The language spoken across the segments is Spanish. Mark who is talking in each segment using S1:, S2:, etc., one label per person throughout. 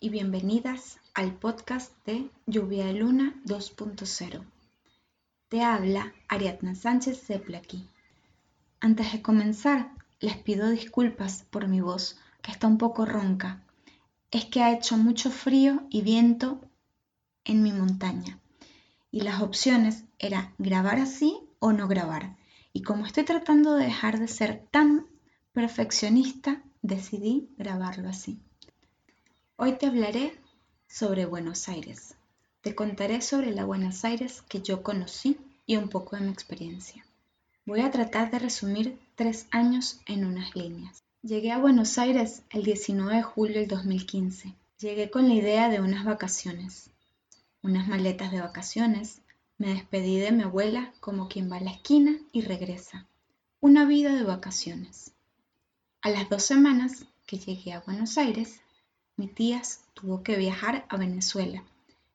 S1: Y bienvenidas al podcast de Lluvia de Luna 2.0. Te habla Ariadna Sánchez Zeplaki. Antes de comenzar, les pido disculpas por mi voz, que está un poco ronca. Es que ha hecho mucho frío y viento en mi montaña. Y las opciones eran grabar así o no grabar. Y como estoy tratando de dejar de ser tan perfeccionista, decidí grabarlo así. Hoy te hablaré sobre Buenos Aires. Te contaré sobre la Buenos Aires que yo conocí y un poco de mi experiencia. Voy a tratar de resumir tres años en unas líneas. Llegué a Buenos Aires el 19 de julio del 2015. Llegué con la idea de unas vacaciones, unas maletas de vacaciones. Me despedí de mi abuela como quien va a la esquina y regresa. Una vida de vacaciones. A las dos semanas que llegué a Buenos Aires, mi tía tuvo que viajar a Venezuela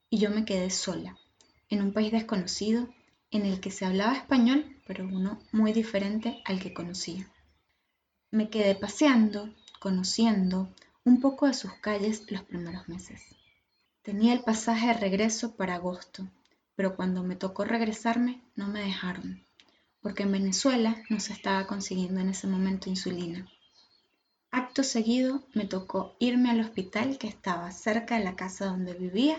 S1: y yo me quedé sola, en un país desconocido en el que se hablaba español, pero uno muy diferente al que conocía. Me quedé paseando, conociendo un poco de sus calles los primeros meses. Tenía el pasaje de regreso para agosto, pero cuando me tocó regresarme no me dejaron, porque en Venezuela no se estaba consiguiendo en ese momento insulina. Acto seguido me tocó irme al hospital que estaba cerca de la casa donde vivía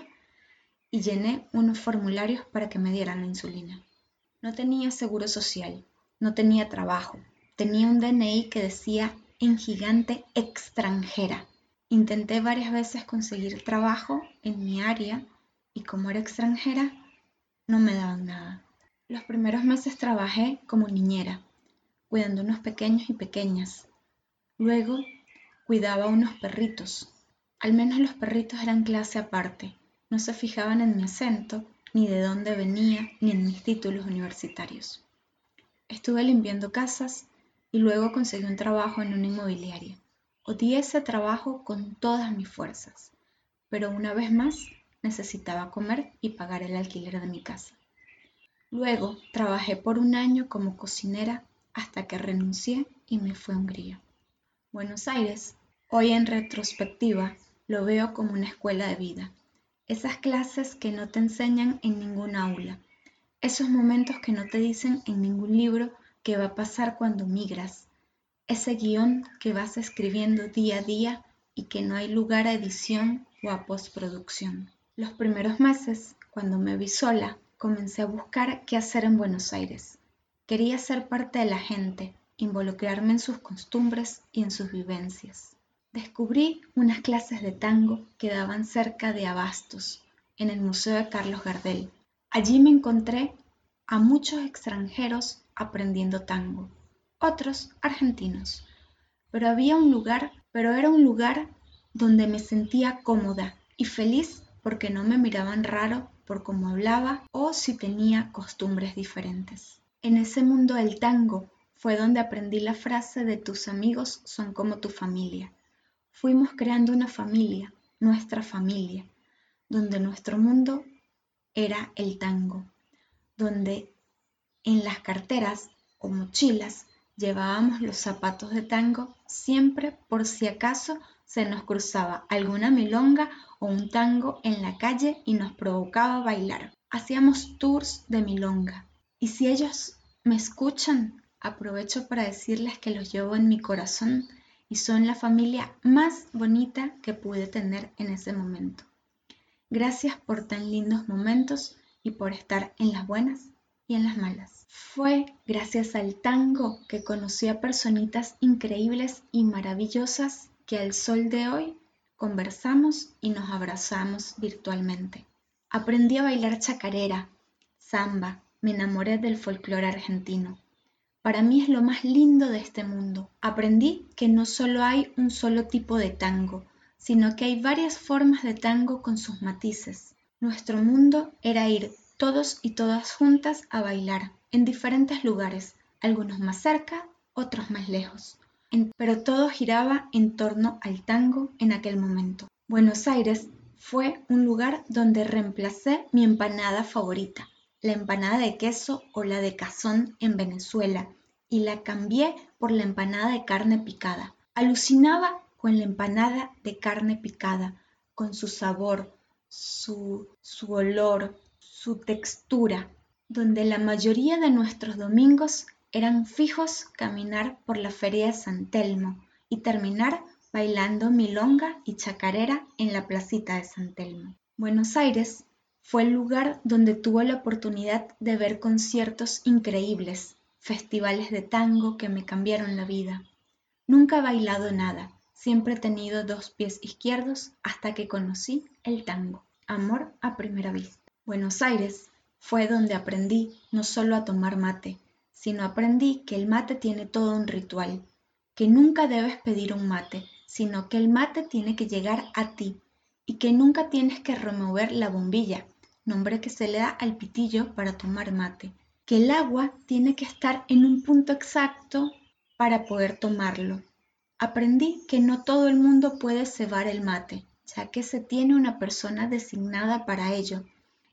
S1: y llené unos formularios para que me dieran la insulina. No tenía seguro social, no tenía trabajo, tenía un DNI que decía en gigante extranjera. Intenté varias veces conseguir trabajo en mi área y como era extranjera no me daban nada. Los primeros meses trabajé como niñera, cuidando unos pequeños y pequeñas, Luego cuidaba unos perritos. Al menos los perritos eran clase aparte. No se fijaban en mi acento, ni de dónde venía, ni en mis títulos universitarios. Estuve limpiando casas y luego conseguí un trabajo en una inmobiliaria. Odié ese trabajo con todas mis fuerzas, pero una vez más necesitaba comer y pagar el alquiler de mi casa. Luego trabajé por un año como cocinera hasta que renuncié y me fui a Hungría. Buenos Aires, hoy en retrospectiva, lo veo como una escuela de vida. Esas clases que no te enseñan en ningún aula. Esos momentos que no te dicen en ningún libro que va a pasar cuando migras. Ese guion que vas escribiendo día a día y que no hay lugar a edición o a postproducción. Los primeros meses, cuando me vi sola, comencé a buscar qué hacer en Buenos Aires. Quería ser parte de la gente, involucrarme en sus costumbres y en sus vivencias. Descubrí unas clases de tango que daban cerca de Abastos, en el Museo de Carlos Gardel. Allí me encontré a muchos extranjeros aprendiendo tango, otros argentinos. Pero había un lugar, pero era un lugar donde me sentía cómoda y feliz porque no me miraban raro por cómo hablaba o si tenía costumbres diferentes. En ese mundo del tango fue donde aprendí la frase de tus amigos son como tu familia. Fuimos creando una familia, nuestra familia, donde nuestro mundo era el tango, donde en las carteras o mochilas llevábamos los zapatos de tango siempre por si acaso se nos cruzaba alguna milonga o un tango en la calle y nos provocaba bailar. Hacíamos tours de milonga. Y si ellos me escuchan, aprovecho para decirles que los llevo en mi corazón y son la familia más bonita que pude tener en ese momento. Gracias por tan lindos momentos y por estar en las buenas y en las malas. Fue gracias al tango que conocí a personitas increíbles y maravillosas que al sol de hoy conversamos y nos abrazamos virtualmente. Aprendí a bailar chacarera, samba, me enamoré del folclore argentino para mí es lo más lindo de este mundo. Aprendí que no solo hay un solo tipo de tango, sino que hay varias formas de tango con sus matices. Nuestro mundo era ir todos y todas juntas a bailar en diferentes lugares, algunos más cerca, otros más lejos. pero todo giraba en torno al tango en aquel momento. Buenos Aires fue un lugar donde reemplacé mi empanada favorita, la empanada de queso o la de cazón en Venezuela, y la cambié por la empanada de carne picada. Alucinaba con la empanada de carne picada, con su sabor, su, su olor, su textura, donde la mayoría de nuestros domingos eran fijos caminar por la feria de San Telmo y terminar bailando milonga y chacarera en la placita de San Telmo. Buenos Aires fue el lugar donde tuve la oportunidad de ver conciertos increíbles, festivales de tango que me cambiaron la vida. Nunca he bailado nada, siempre he tenido dos pies izquierdos hasta que conocí el tango. Amor a primera vista. Buenos Aires fue donde aprendí no solo a tomar mate, sino aprendí que el mate tiene todo un ritual, que nunca debes pedir un mate, sino que el mate tiene que llegar a ti y que nunca tienes que remover la bombilla, nombre que se le da al pitillo para tomar mate, que el agua tiene que estar en un punto exacto para poder tomarlo. Aprendí que no todo el mundo puede cebar el mate, ya que se tiene una persona designada para ello.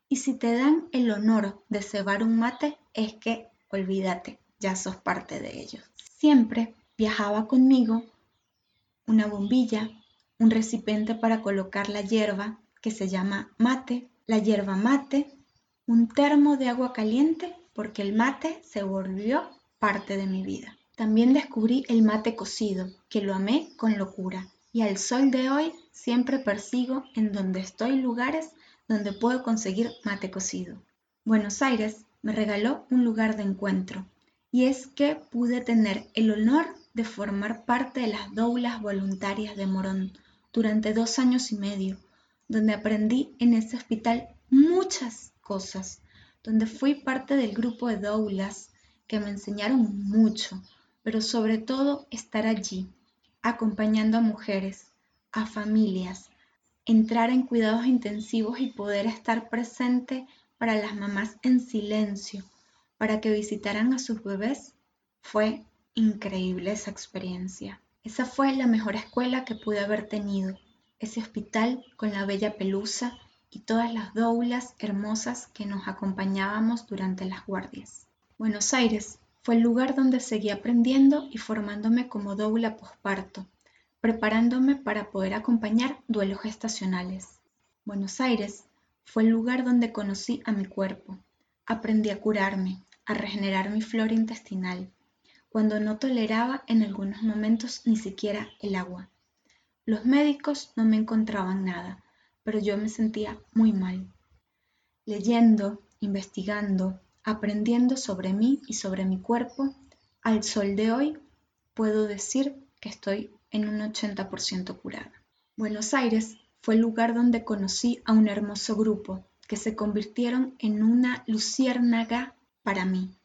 S1: Y si te dan el honor de cebar un mate, es que, olvídate, ya sos parte de ello. Siempre viajaba conmigo una bombilla, un recipiente para colocar la hierba que se llama mate la yerba mate, un termo de agua caliente porque el mate se volvió parte de mi vida. También descubrí el mate cocido, que lo amé con locura, y al sol de hoy siempre persigo en donde estoy lugares donde puedo conseguir mate cocido. Buenos Aires me regaló un lugar de encuentro, y es que pude tener el honor de formar parte de las doulas voluntarias de Morón durante dos años y medio, donde aprendí en ese hospital muchas cosas, donde fui parte del grupo de doulas que me enseñaron mucho, pero sobre todo estar allí, acompañando a mujeres, a familias, entrar en cuidados intensivos y poder estar presente para las mamás en silencio, para que visitaran a sus bebés, fue increíble esa experiencia. Esa fue la mejor escuela que pude haber tenido ese hospital con la bella pelusa y todas las doulas hermosas que nos acompañábamos durante las guardias. Buenos Aires fue el lugar donde seguí aprendiendo y formándome como doula posparto, preparándome para poder acompañar duelos gestacionales. Buenos Aires fue el lugar donde conocí a mi cuerpo, aprendí a curarme, a regenerar mi flora intestinal, cuando no toleraba en algunos momentos ni siquiera el agua. Los médicos no me encontraban nada, pero yo me sentía muy mal. Leyendo, investigando, aprendiendo sobre mí y sobre mi cuerpo, al sol de hoy puedo decir que estoy en un 80% curada. Buenos Aires fue el lugar donde conocí a un hermoso grupo que se convirtieron en una luciérnaga para mí,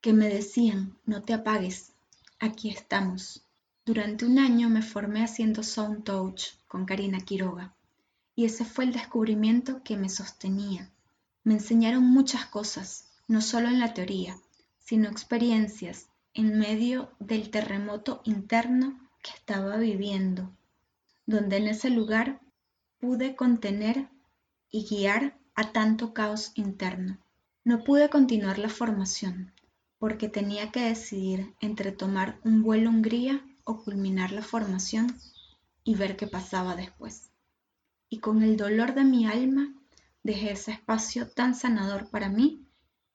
S1: que me decían, no te apagues, aquí estamos. Durante un año me formé haciendo Sound Touch con Karina Quiroga y ese fue el descubrimiento que me sostenía. Me enseñaron muchas cosas, no solo en la teoría, sino experiencias en medio del terremoto interno que estaba viviendo, donde en ese lugar pude contener y guiar a tanto caos interno. No pude continuar la formación porque tenía que decidir entre tomar un vuelo a Hungría culminar la formación y ver qué pasaba después. Y con el dolor de mi alma dejé ese espacio tan sanador para mí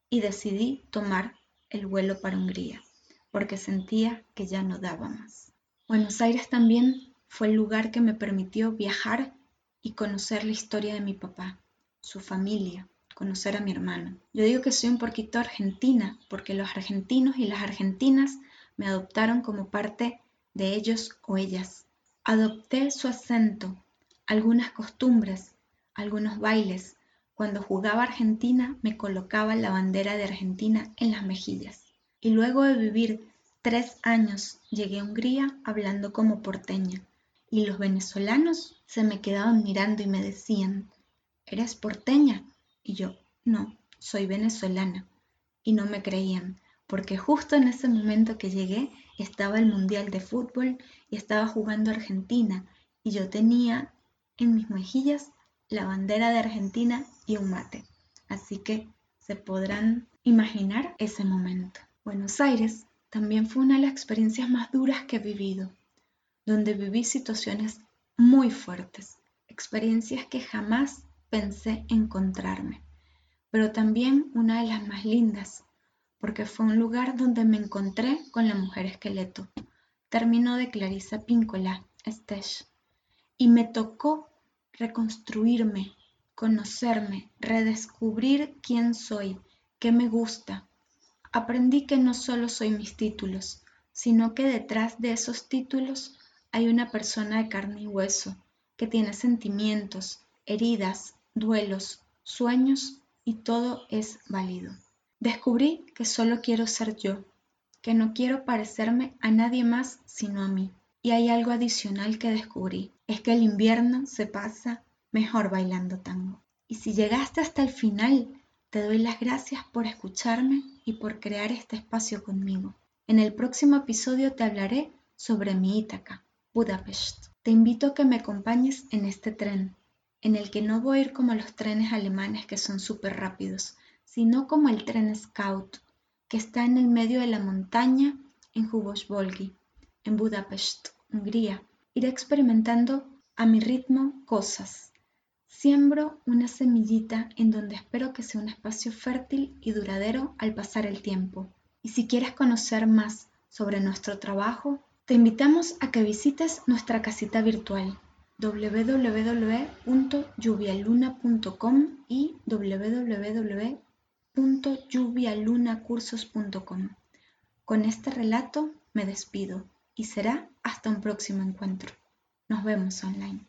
S1: y decidí tomar el vuelo para Hungría, porque sentía que ya no daba más. Buenos Aires también fue el lugar que me permitió viajar y conocer la historia de mi papá, su familia, conocer a mi hermano. Yo digo que soy un poquito argentina, porque los argentinos y las argentinas me adoptaron como parte de ellos o ellas. Adopté su acento, algunas costumbres, algunos bailes. Cuando jugaba Argentina me colocaba la bandera de Argentina en las mejillas. Y luego de vivir tres años llegué a Hungría hablando como porteña. Y los venezolanos se me quedaban mirando y me decían, ¿eres porteña? Y yo, no, soy venezolana. Y no me creían, porque justo en ese momento que llegué estaba el Mundial de Fútbol y estaba jugando Argentina y yo tenía en mis mejillas la bandera de Argentina y un mate. Así que se podrán imaginar ese momento. Buenos Aires también fue una de las experiencias más duras que he vivido, donde viví situaciones muy fuertes, experiencias que jamás pensé encontrarme, pero también una de las más lindas, porque fue un lugar donde me encontré con la mujer esqueleto, término de Clarisa Píncola, Estech, y me tocó reconstruirme, conocerme, redescubrir quién soy, qué me gusta. Aprendí que no solo soy mis títulos, sino que detrás de esos títulos hay una persona de carne y hueso, que tiene sentimientos, heridas, duelos, sueños y todo es válido. Descubrí que solo quiero ser yo, que no quiero parecerme a nadie más sino a mí. Y hay algo adicional que descubrí, es que el invierno se pasa mejor bailando tango. Y si llegaste hasta el final, te doy las gracias por escucharme y por crear este espacio conmigo. En el próximo episodio te hablaré sobre mi Ítaca, Budapest. Te invito a que me acompañes en este tren, en el que no voy a ir como los trenes alemanes que son súper rápidos, sino como el tren Scout, que está en el medio de la montaña en Hubosbolgi, en Budapest, Hungría. Iré experimentando a mi ritmo cosas. Siembro una semillita en donde espero que sea un espacio fértil y duradero al pasar el tiempo. Y si quieres conocer más sobre nuestro trabajo, te invitamos a que visites nuestra casita virtual www.lluvialuna.com y www.lluvialunacursos.com. Con este relato me despido y será hasta un próximo encuentro. Nos vemos online.